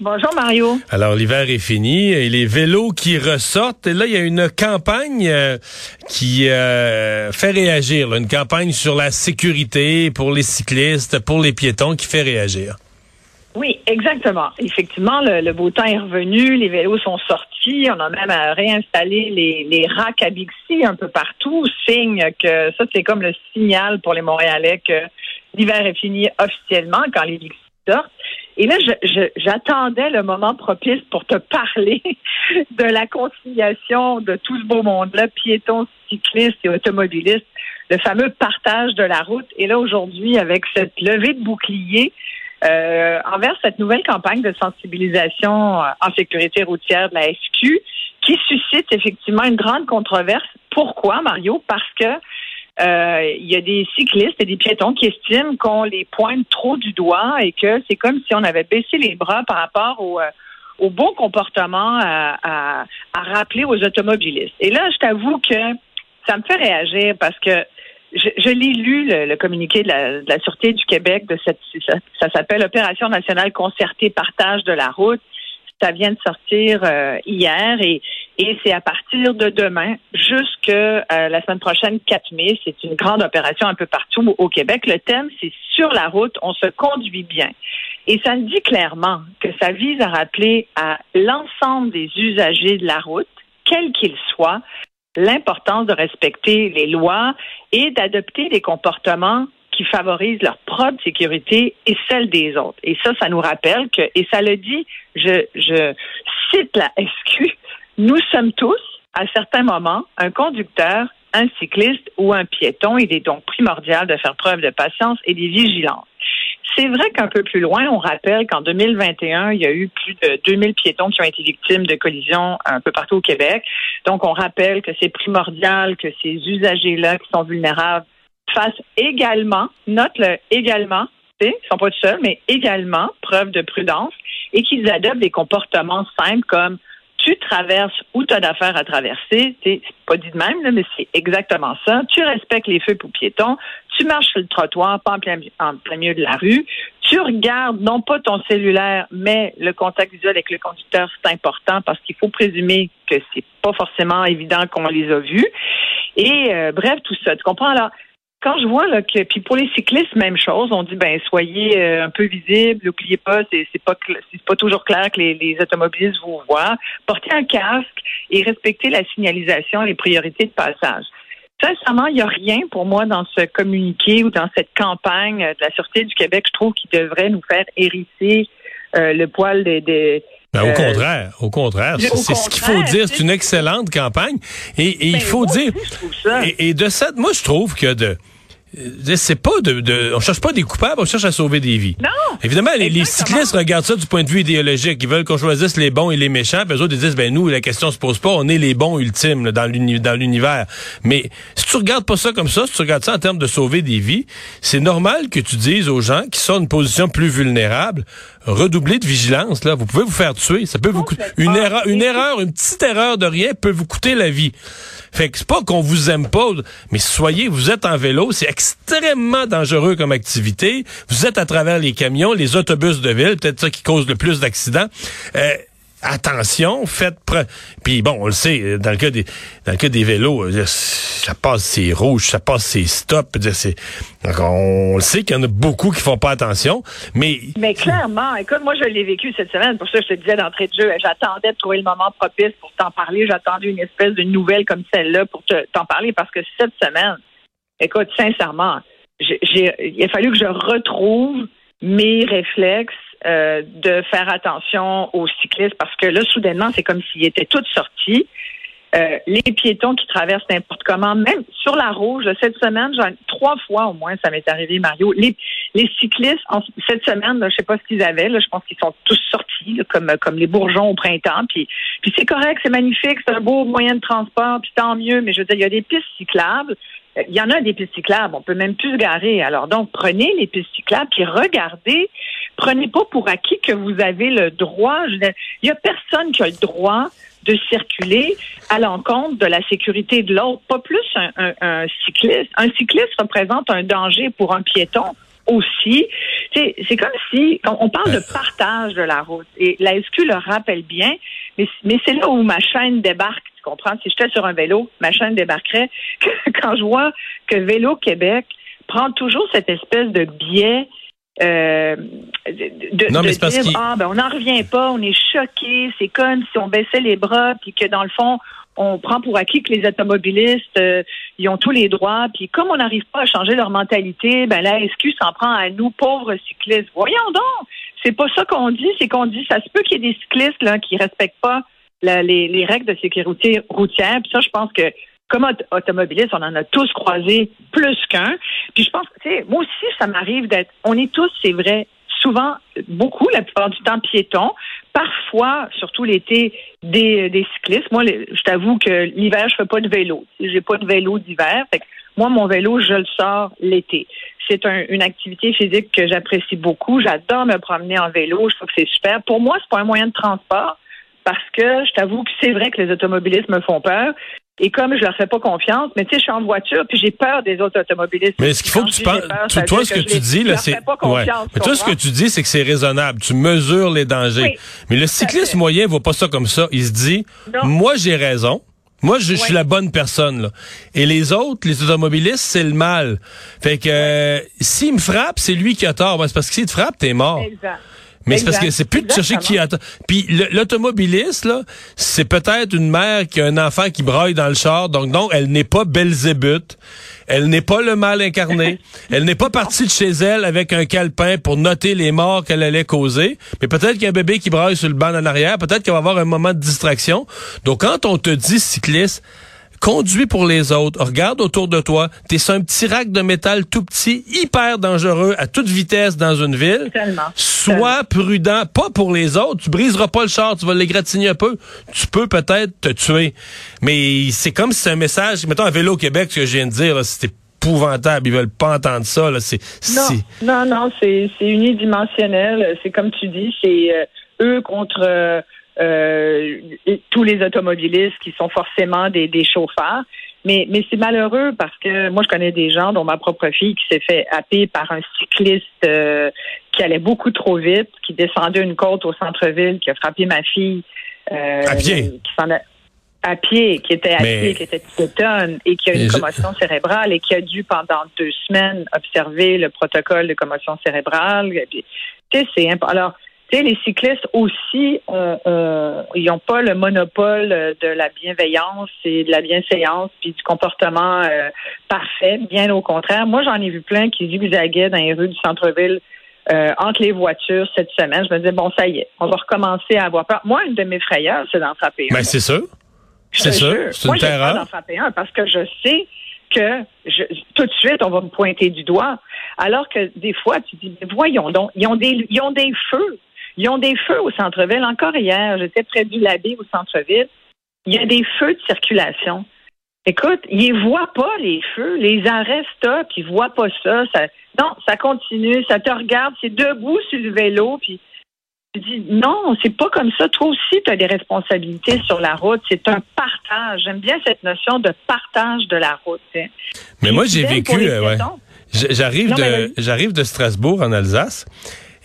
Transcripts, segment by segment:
Bonjour Mario. Alors l'hiver est fini et les vélos qui ressortent. Et là, il y a une campagne euh, qui euh, fait réagir, là, une campagne sur la sécurité pour les cyclistes, pour les piétons qui fait réagir. Oui, exactement. Effectivement, le, le beau temps est revenu, les vélos sont sortis, on a même euh, réinstallé les, les racks à Bixi un peu partout, signe que ça, c'est comme le signal pour les Montréalais que l'hiver est fini officiellement quand les Bixi sortent. Et là, j'attendais le moment propice pour te parler de la conciliation de tout ce beau monde-là, piétons, cyclistes et automobilistes, le fameux partage de la route. Et là, aujourd'hui, avec cette levée de bouclier, euh, envers cette nouvelle campagne de sensibilisation euh, en sécurité routière de la SQ qui suscite effectivement une grande controverse. Pourquoi, Mario? Parce que il y a des cyclistes et des piétons qui estiment qu'on les pointe trop du doigt et que c'est comme si on avait baissé les bras par rapport au, euh, au bon comportement à, à- à rappeler aux automobilistes. Et là, je t'avoue que ça me fait réagir parce que je, je l'ai lu, le, le communiqué de la, de la Sûreté du Québec, de cette, ça, ça s'appelle Opération nationale concertée partage de la route. Ça vient de sortir euh, hier et, et c'est à partir de demain jusque euh, la semaine prochaine, 4 mai. C'est une grande opération un peu partout au, Québec. Le thème, c'est sur la route, on se conduit bien. Et ça dit clairement que ça vise à rappeler à l'ensemble des usagers de la route, quels qu'ils soient, l'importance de respecter les lois et d'adopter des comportements qui favorisent leur propre sécurité et celle des autres. Et ça, ça nous rappelle que, et ça le dit, je, je cite la SQ, nous sommes tous, à certains moments, un conducteur, un cycliste ou un piéton. Il est donc primordial de faire preuve de patience et de vigilance. C'est vrai qu'un peu plus loin, on rappelle qu'en 2021, il y a eu plus de 2000 piétons qui ont été victimes de collisions un peu partout au Québec. Donc, on rappelle que c'est primordial que ces usagers-là qui sont vulnérables fassent également, note-le également, ils sont pas tout seuls, mais également preuve de prudence et qu'ils adoptent des comportements simples comme tu traverses où tu as d'affaires à traverser. C'est pas dit de même, là, mais c'est exactement ça. Tu respectes les feux pour piétons. Tu marches sur le trottoir, pas en plein, en plein milieu de la rue. Tu regardes non pas ton cellulaire, mais le contact visuel avec le conducteur, c'est important parce qu'il faut présumer que c'est pas forcément évident qu'on les a vus. Et euh, bref, tout ça. Tu comprends? Alors, quand je vois là, que puis pour les cyclistes même chose on dit ben soyez euh, un peu visibles n'oubliez pas c'est c'est pas c'est pas toujours clair que les, les automobilistes vous voient portez un casque et respectez la signalisation les priorités de passage sincèrement il n'y a rien pour moi dans ce communiqué ou dans cette campagne de la sûreté du Québec je trouve qui devrait nous faire hérisser euh, le poil des, des Ben, au euh, contraire, au contraire. C'est ce qu'il faut dire. c'est- une excellente campagne. Et, et il Ben, faut dire. ça. Et, et de cette, moi, je trouve que de. Euh, C'est pas de, de, on cherche pas des coupables, on cherche à sauver des vies. Non, Évidemment, les, cyclistes regardent ça du point de vue idéologique. Ils veulent qu'on choisisse les bons et les méchants. Puis eux autres, ils disent, ben nous, la question se pose pas. On est les bons ultimes là, dans l'univers. Mais si tu regardes pas ça comme ça, si tu regardes ça en termes de sauver des vies, c'est normal que tu dises aux gens qui sont dans une position plus vulnérable, redoublez de vigilance. Là, vous pouvez vous faire tuer. Ça peut vous coûter une erreur, une erreur, une petite erreur de rien peut vous coûter la vie. Fait que c'est pas qu'on vous aime pas, mais soyez, vous êtes en vélo, c'est extrêmement dangereux comme activité. Vous êtes à travers les camions, les autobus de ville, peut-être ça qui cause le plus d'accidents. Euh, attention, faites pre... Puis bon, on le sait, euh, dans le cas des vélos, euh, ça passe c'est rouge, ça passe c'est stop, je veux dire, c'est on le sait qu'il y en a beaucoup qui font pas attention, mais Mais clairement, écoute, moi je l'ai vécu cette semaine, pour ça je te disais d'entrée de jeu, j'attendais de trouver le moment propice pour t'en parler, j'attendais une espèce de nouvelle comme celle-là pour te- t'en parler parce que cette semaine, écoute, sincèrement, il a fallu que je retrouve mes réflexes euh, de faire attention aux cyclistes parce que là, soudainement, c'est comme s'ils étaient tous sortis. Euh, les piétons qui traversent n'importe comment, même sur la rouge, cette semaine, trois fois au moins, ça m'est arrivé, Mario. Les, les cyclistes, cette semaine, là, je sais pas ce qu'ils avaient, je pense qu'ils sont tous sortis, comme, comme les bourgeons au printemps. Puis, puis c'est correct, c'est magnifique, c'est un beau moyen de transport, puis tant mieux, mais je veux dire, il y a des pistes cyclables. Euh, Il y en a des pistes cyclables, on peut même plus se garer. Alors donc, prenez les pistes cyclables, puis regardez prenez pas pour acquis que vous avez le droit. Il y a personne qui a le droit de circuler à l'encontre de la sécurité de l'autre. Pas plus un, cycliste. Un cycliste représente un danger pour un piéton aussi. C'est comme si on, parle de partage de la route. Et la SQ le rappelle bien, mais, mais c'est là où ma chaîne débarque. Tu comprends? Si j'étais sur un vélo, ma chaîne débarquerait. Quand je vois que Vélo Québec prend toujours cette espèce de biais euh, de, non, dire ah ben on n'en revient pas, on est choqué, c'est comme si on baissait les bras puis que dans le fond on prend pour acquis que les automobilistes euh, ils ont tous les droits puis comme on n'arrive pas à changer leur mentalité, ben la SQ s'en prend à nous pauvres cyclistes. Voyons donc, c'est pas ça qu'on dit, c'est qu'on dit ça se peut qu'il y ait des cyclistes là qui respectent pas les, les, règles de sécurité routière. Puis ça, je pense que comme automobiliste, on en a tous croisé plus qu'un. Puis je pense, tu sais, moi aussi, ça m'arrive d'être, on est tous, c'est vrai, souvent, beaucoup, la plupart du temps, piétons. Parfois, surtout l'été, des, cyclistes. Moi, je t'avoue que l'hiver, je fais pas de vélo. J'ai pas de vélo d'hiver. Fait que moi, mon vélo, je le sors l'été. C'est une activité physique que j'apprécie beaucoup. J'adore me promener en vélo. Je trouve que c'est super. Pour moi, c'est pas un moyen de transport parce que je t'avoue que c'est vrai que les automobilistes me font peur. Et comme je leur fais pas confiance, mais tu sais, je suis en voiture puis j'ai peur des autres automobilistes. Mais ce qu'il faut que tu penses, toi, ce que, tu dis là, c'est, ouais. Mais toi, ce que tu dis, c'est que c'est raisonnable. Tu mesures les dangers. mais le cycliste moyen voit pas ça comme ça. Il se dit, moi, j'ai raison. Moi, je, suis la bonne personne. Là. Et les autres, les automobilistes, c'est le mal. Fait que euh, s'il me frappe, c'est lui qui a tort. Ben, c'est parce que s'il te frappe, t'es mort. Exact. Mais c'est parce que c'est plus de chercher qui attend. Puis l'automobiliste, là, c'est peut-être une mère qui a un enfant qui braille dans le char. Donc, non, elle n'est pas Belzébuth. Elle n'est pas le mal incarné. elle n'est pas partie de chez elle avec un calepin pour noter les morts qu'elle allait causer. Mais peut-être qu'il y a un bébé qui braille sur le banc en arrière. Peut-être qu'il va avoir un moment de distraction. Donc, quand on te dit cycliste, conduis pour les autres, regarde autour de toi, t'es sur un petit rack de métal tout petit, hyper dangereux à toute vitesse dans une ville. Sois prudent, pas pour les autres, tu briseras pas le char, tu vas l'égratigner un peu, tu peux peut-être te tuer. Mais c'est comme si c'est un message, mettons un vélo au Québec, ce que je viens de dire, c'était épouvantable, ils veulent pas entendre ça. Là. C'est, non, non, non, c'est, unidimensionnel. C'est comme tu dis, c'est euh, eux contre euh, euh, tous les automobilistes qui sont forcément des, des chauffeurs. Mais, mais c'est malheureux parce que moi, je connais des gens, dont ma propre fille, qui s'est fait happer par un cycliste euh, qui allait beaucoup trop vite, qui descendait une côte au centre-ville, qui a frappé ma fille. Euh, à pied? Qui s'en a, à pied, qui était à pied, qui était piétonne et qui a une commotion cérébrale et qui a dû pendant deux semaines observer le protocole de commotion cérébrale. Tu sais, c'est alors les cyclistes aussi, ils n'ont pas le monopole de la bienveillance et de la bienséance puis du comportement euh, parfait. Bien au contraire. Moi, j'en ai vu plein qui zigzaguaient dans les rues du centre-ville euh, entre les voitures cette semaine. Je me disais, bon, ça y est, on va recommencer à avoir peur. Moi, une de mes frayeurs, c'est d'en frapper un. Ben, c'est ça. C'est ça. C'est une terreur. d'en frapper un parce que je sais que tout de suite, on va me pointer du doigt. Alors que des fois, tu dis, voyons donc, ils ont des, ils ont des feux. Ils ont des feux au centre-ville. Encore hier, j'étais près du Labé au centre-ville. Il y a des feux de circulation. Écoute, ils voient pas les feux, les arrêts stop, ils voient pas ça. ça. Non, ça continue, ça te regarde, c'est debout sur le vélo, puis tu dis non, c'est pas comme ça. Toi aussi, tu as des responsabilités sur la route. C'est un partage. J'aime bien cette notion de partage de la route. Mais moi, j'ai vécu. Euh, j'arrive de j'arrive de Strasbourg en Alsace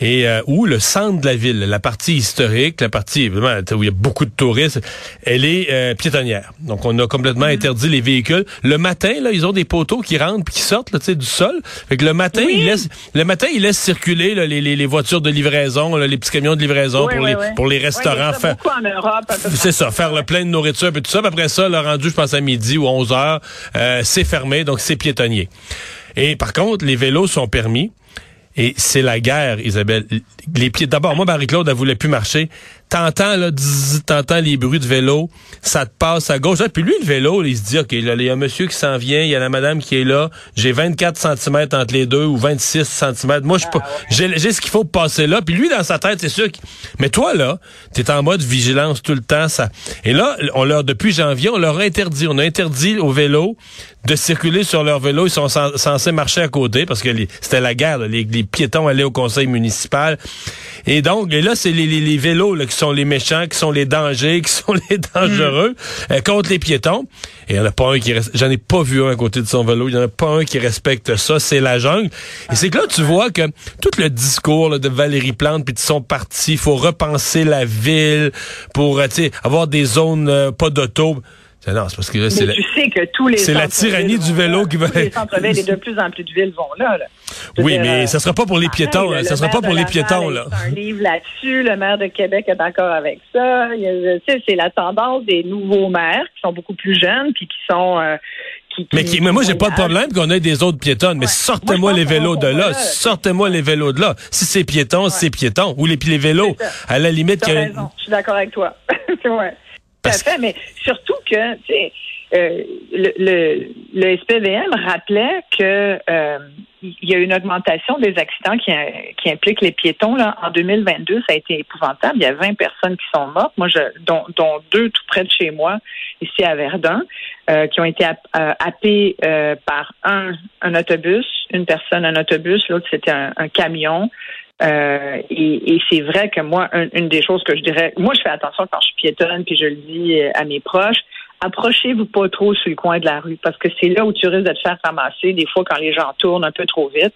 et euh, où le centre de la ville, la partie historique, la partie évidemment où il y a beaucoup de touristes, elle est euh, piétonnière. Donc on a complètement mm-hmm. interdit les véhicules. Le matin, là, ils ont des poteaux qui rentrent puis qui sortent là, du sol. Fait que le matin, ils laissent le matin, ils laissent circuler là, les, les, les, voitures de livraison, là, les petits camions de livraison pour les pour les restaurants. C'est ça, faire le plein de nourriture et tout ça. après ça, le rendu, je pense à midi ou 11 heures, euh, c'est fermé, donc c'est piétonnier. Et par contre, les vélos sont permis. Et c'est la guerre, Isabelle. Les pieds. D'abord, moi, Marie-Claude, elle voulait plus marcher. T'entends là, t'entends les bruits de vélo, ça te passe à gauche. Ah, puis lui, le vélo, il se dit, OK, là, il y a un monsieur qui s'en vient, il y a la madame qui est là, j'ai 24 cm entre les deux ou 26 cm. Moi, je Ah, j'ai j'ai ce qu'il faut pour passer là. Puis lui, dans sa tête, c'est sûr. qu'il- Mais toi, là, t'es en mode vigilance tout le temps. ça. Et là, on leur, depuis janvier, on leur a interdit, on a interdit aux vélos de circuler sur leur vélo. Ils sont cen- censés marcher à côté parce que c'était la guerre. là. Les, les piétons allaient au conseil municipal. Et donc, et là, c'est les, les- les vélos là, qui sont les méchants, qui sont les dangers, qui sont les dangereux euh, contre les piétons. Et il n'y en a pas un qui reste. J'en ai pas vu un à côté de son vélo. Il n'y en a pas un qui respecte ça. C'est la jungle. Et c'est que là, tu vois que tout le discours là, de Valérie Plante puis de son parti, il faut repenser la ville pour euh, avoir des zones euh, pas d'auto. C'est- Non, c'est parce que là, c'est la- tu sais que tous les c'est la tyrannie du vélo là. qui va- Tous les centres-villes et de plus en plus de villes vont là. là. Oui, dire, mais euh, ça sera pas pour les piétons. le Ça sera pas pour les piétons, là. un livre là-dessus. Le maire de Québec est d'accord avec ça. C'est la tendance des nouveaux maires qui sont beaucoup plus jeunes puis qui sont euh, qui, Mais, qui, mais moi, j'ai pas de problème qu'on ait des autres piétonnes. Mais Ouais. sortez-moi les vélos de là. là. Sortez-moi les vélos de là. Si c'est piéton, c'est piéton. Ou les, les vélos. À la limite, que-. Je suis d'accord avec toi. C'est Tout à fait, mais surtout que, tu sais, euh, le, le, le SPVM rappelait que euh, il y a une augmentation des accidents qui, qui impliquent les piétons. Là. En 2022, ça a été épouvantable. Il y a 20 personnes qui sont mortes, moi, je, dont, dont deux tout près de chez moi, ici à Verdun, euh, qui ont été happ- happés par un, un autobus, une personne, un autobus, l'autre c'était un, un camion. Euh, et, et c'est vrai que moi, un- une des choses que je dirais, moi je fais attention quand je suis piétonne, puis je le dis euh, à mes proches, approchez-vous pas trop sur le coin de la rue, parce que c'est là où tu risques de te faire ramasser des fois quand les gens tournent un peu trop vite.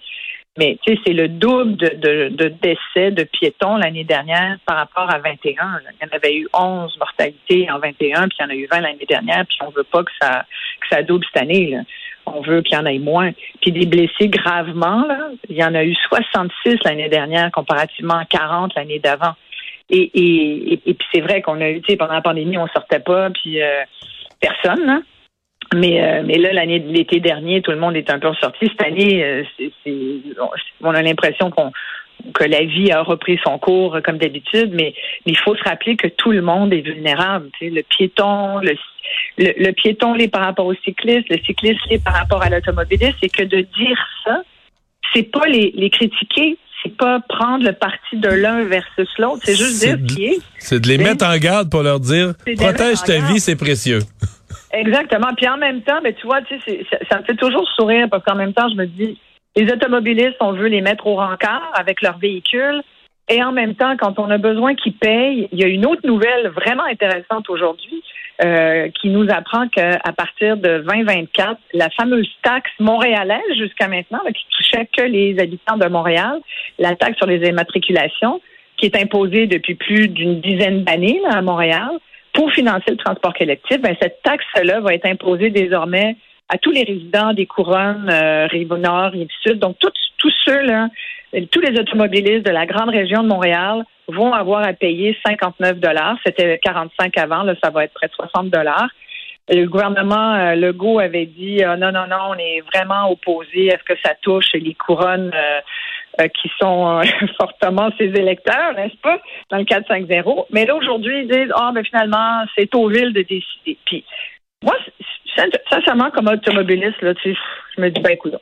Mais tu sais, c'est le double de, de, de décès de piétons l'année dernière par rapport à 21. là. Il y en avait eu 11 mortalités en 21, puis il y en a eu 20 l'année dernière, puis on veut pas que ça que ça double cette année. Là. On veut qu'il y en ait moins. Puis des blessés gravement, là, il y en a eu 66 l'année dernière comparativement à 40 l'année d'avant. Et, puis c'est vrai qu'on a eu, tu sais, pendant la pandémie, on sortait pas, puis euh, personne. Mais, euh, mais là, l'année l'été dernier, tout le monde est un peu ressorti. Cette année, euh, on a l'impression qu'on que la vie a repris son cours comme d'habitude, mais, il faut se rappeler que tout le monde est vulnérable. Tu sais, le piéton, le, le, le piéton l'est par rapport au cycliste, le cycliste l'est par rapport à l'automobiliste, et que de dire ça, c'est pas les, les critiquer, c'est pas prendre le parti de l'un versus l'autre, c'est juste dire qui est. C'est de les mettre en garde pour leur dire protège ta vie, c'est précieux. Exactement. Puis en même temps, ben, tu vois, tu sais, ça me fait toujours sourire parce qu'en même temps, je me dis, les automobilistes, on veut les mettre au rencard avec leur véhicule. Et en même temps, quand on a besoin qu'ils payent, il y a une autre nouvelle vraiment intéressante aujourd'hui euh, qui nous apprend qu'à partir de 2024, la fameuse taxe montréalaise jusqu'à maintenant, là, qui touchait que les habitants de Montréal, la taxe sur les immatriculations, qui est imposée depuis plus d'une dizaine d'années à Montréal, pour financer le transport collectif, ben, cette taxe-là va être imposée désormais à tous les résidents des couronnes, euh, Rive-Nord, Rive-Sud. Donc, tous, tous ceux, là, tous les automobilistes de la grande région de Montréal vont avoir à payer 59 dollars. C'était 45 avant, là, ça va être près de 60 dollars. Le gouvernement euh, Legault avait dit euh, non, non, non, on est vraiment opposé à ce que ça touche les couronnes euh, euh, qui sont euh, fortement ses électeurs, n'est-ce pas, dans le 4-5-0. Mais là, aujourd'hui, ils disent Ah, ben finalement, c'est aux villes de décider. Puis, moi, sin- sincèrement, comme automobiliste, là, tu je me dis, ben écoute,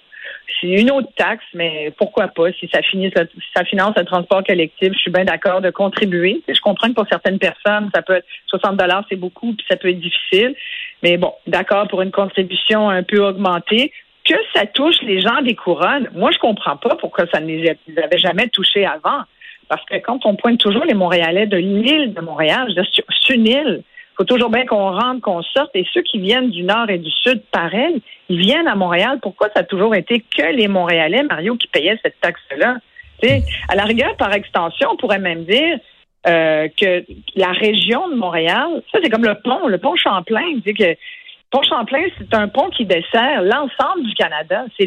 c'est une autre taxe, mais pourquoi pas? Si ça, finit, si ça finance le transport collectif, je suis bien d'accord de contribuer. Je comprends que pour certaines personnes, ça peut être 60 dollars, c'est beaucoup, puis ça peut être difficile. Mais bon, d'accord pour une contribution un peu augmentée. Que ça touche les gens des couronnes, moi, je comprends pas pourquoi ça ne les avait jamais touchés avant. Parce que quand on pointe toujours les Montréalais de l'île de Montréal, c'est une île. Faut toujours bien qu'on rentre, qu'on sorte. Et ceux qui viennent du nord et du sud, pareil, ils viennent à Montréal. Pourquoi ça a toujours été que les Montréalais, Mario, qui payaient cette taxe-là? À la rigueur, par extension, on pourrait même dire euh, que la région de Montréal, ça c'est comme le pont, le pont Champlain. Que pont Champlain, c'est un pont qui dessert l'ensemble du Canada. C'est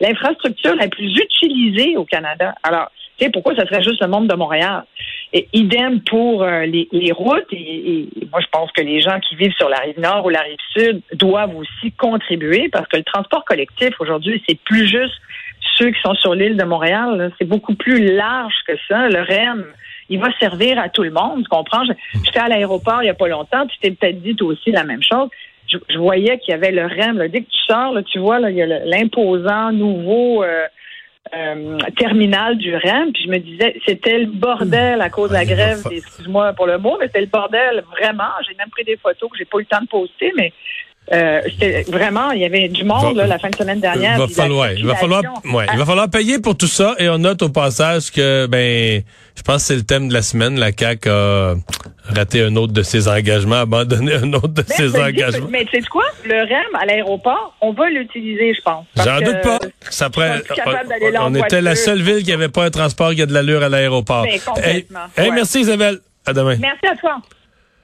l'infrastructure la plus utilisée au Canada. Alors, tu sais, pourquoi ça serait juste le monde de Montréal? Et idem pour euh, les, les routes. Et, et- moi, je pense que les gens qui vivent sur la rive nord ou la rive sud doivent aussi contribuer parce que le transport collectif aujourd'hui, c'est plus juste ceux qui sont sur l'île de Montréal. C'est beaucoup plus large que ça. Le REM, il va servir à tout le monde, tu comprends? J'étais à l'aéroport il y a pas longtemps, tu t'es peut-être dit toi aussi la même chose. Je, voyais qu'il y avait le REM. Là. Dès que tu sors, là, tu vois, là, il y a l'imposant nouveau euh, euh, terminal du REM. Puis je me disais, c'était le bordel à cause de la grève. Excuse-moi pour le mot, mais c'était le bordel vraiment. J'ai même pris des photos que j'ai pas eu le temps de poster, mais euh, vraiment, il y avait du monde là, la fin de semaine dernière. Il va falloir, il va falloir, ouais, il va falloir payer pour tout ça. Et on note au passage que, ben, je pense que c'est le thème de la semaine. La CAC a raté un autre de ses engagements, abandonné un autre de ses engagements. mais tu sais quoi, le REM à l'aéroport, on va l'utiliser, je pense. J'en doute pas. Ça pourrait, on, on était la seule ville qui avait pas un transport qui a de l'allure à l'aéroport. Ben, complètement. merci Isabelle. À demain. Merci à toi.